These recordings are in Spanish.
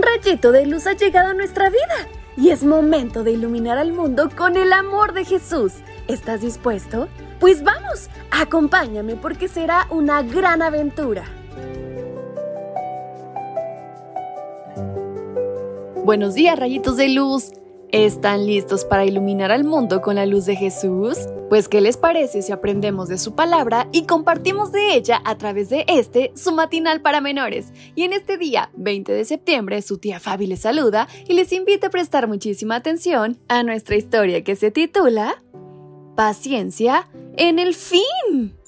Un rayito de luz ha llegado a nuestra vida y es momento de iluminar al mundo con el amor de Jesús. ¿Estás dispuesto? Pues vamos, acompáñame porque será una gran aventura. Buenos días, rayitos de luz. ¿Están listos para iluminar al mundo con la luz de Jesús? Pues, ¿qué les parece si aprendemos de su palabra y compartimos de ella a través de este, su matinal para menores? Y en este día, 20 de septiembre, su tía Fabi les saluda y les invita a prestar muchísima atención a nuestra historia que se titula Paciencia en el fin.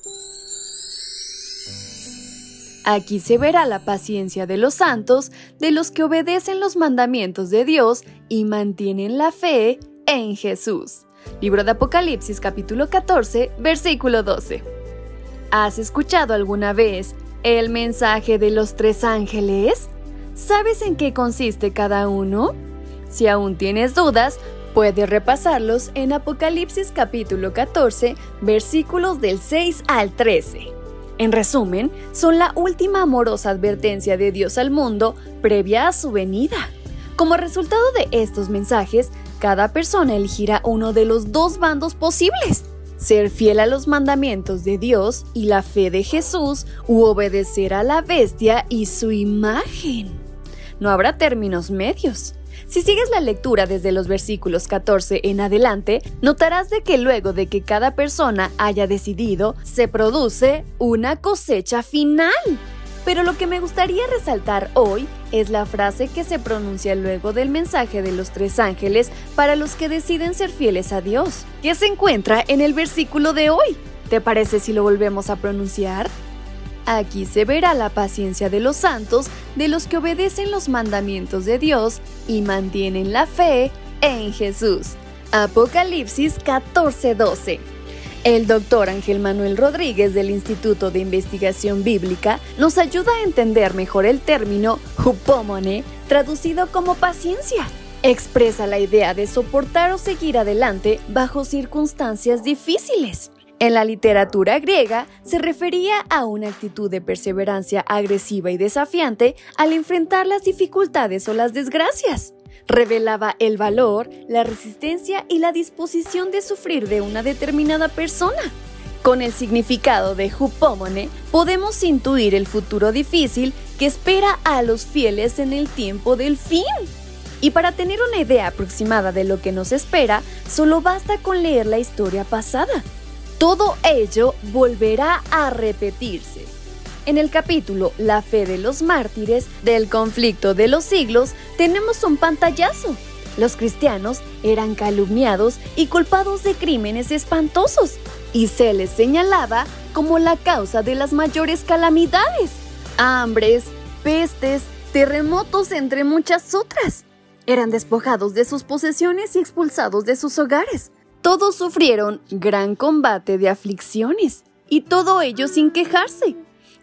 Aquí se verá la paciencia de los santos, de los que obedecen los mandamientos de Dios y mantienen la fe en Jesús. Libro de Apocalipsis capítulo 14, versículo 12. ¿Has escuchado alguna vez el mensaje de los tres ángeles? ¿Sabes en qué consiste cada uno? Si aún tienes dudas, puedes repasarlos en Apocalipsis capítulo 14, versículos del 6 al 13. En resumen, son la última amorosa advertencia de Dios al mundo previa a su venida. Como resultado de estos mensajes, cada persona elegirá uno de los dos bandos posibles. Ser fiel a los mandamientos de Dios y la fe de Jesús u obedecer a la bestia y su imagen. No habrá términos medios. Si sigues la lectura desde los versículos 14 en adelante, notarás de que luego de que cada persona haya decidido, se produce una cosecha final. Pero lo que me gustaría resaltar hoy es la frase que se pronuncia luego del mensaje de los tres ángeles para los que deciden ser fieles a Dios, que se encuentra en el versículo de hoy. ¿Te parece si lo volvemos a pronunciar? Aquí se verá la paciencia de los santos, de los que obedecen los mandamientos de Dios y mantienen la fe en Jesús. Apocalipsis 14:12. El doctor Ángel Manuel Rodríguez del Instituto de Investigación Bíblica nos ayuda a entender mejor el término hupomone, traducido como paciencia. Expresa la idea de soportar o seguir adelante bajo circunstancias difíciles. En la literatura griega se refería a una actitud de perseverancia agresiva y desafiante al enfrentar las dificultades o las desgracias. Revelaba el valor, la resistencia y la disposición de sufrir de una determinada persona. Con el significado de Hupomone, podemos intuir el futuro difícil que espera a los fieles en el tiempo del fin. Y para tener una idea aproximada de lo que nos espera, solo basta con leer la historia pasada. Todo ello volverá a repetirse. En el capítulo La fe de los mártires del conflicto de los siglos tenemos un pantallazo. Los cristianos eran calumniados y culpados de crímenes espantosos y se les señalaba como la causa de las mayores calamidades, hambres, pestes, terremotos, entre muchas otras. Eran despojados de sus posesiones y expulsados de sus hogares. Todos sufrieron gran combate de aflicciones, y todo ello sin quejarse.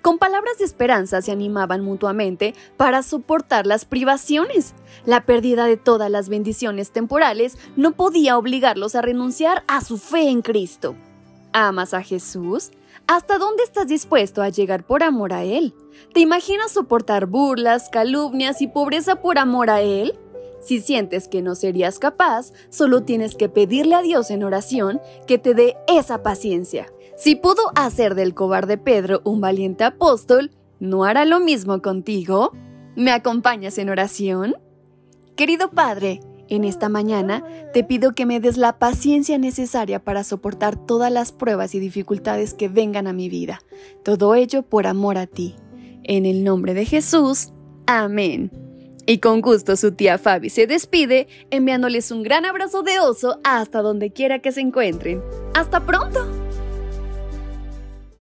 Con palabras de esperanza se animaban mutuamente para soportar las privaciones. La pérdida de todas las bendiciones temporales no podía obligarlos a renunciar a su fe en Cristo. ¿Amas a Jesús? ¿Hasta dónde estás dispuesto a llegar por amor a Él? ¿Te imaginas soportar burlas, calumnias y pobreza por amor a Él? Si sientes que no serías capaz, solo tienes que pedirle a Dios en oración que te dé esa paciencia. Si pudo hacer del cobarde Pedro un valiente apóstol, ¿no hará lo mismo contigo? ¿Me acompañas en oración? Querido Padre, en esta mañana te pido que me des la paciencia necesaria para soportar todas las pruebas y dificultades que vengan a mi vida. Todo ello por amor a ti. En el nombre de Jesús. Amén. Y con gusto su tía Fabi se despide enviándoles un gran abrazo de oso hasta donde quiera que se encuentren. ¡Hasta pronto!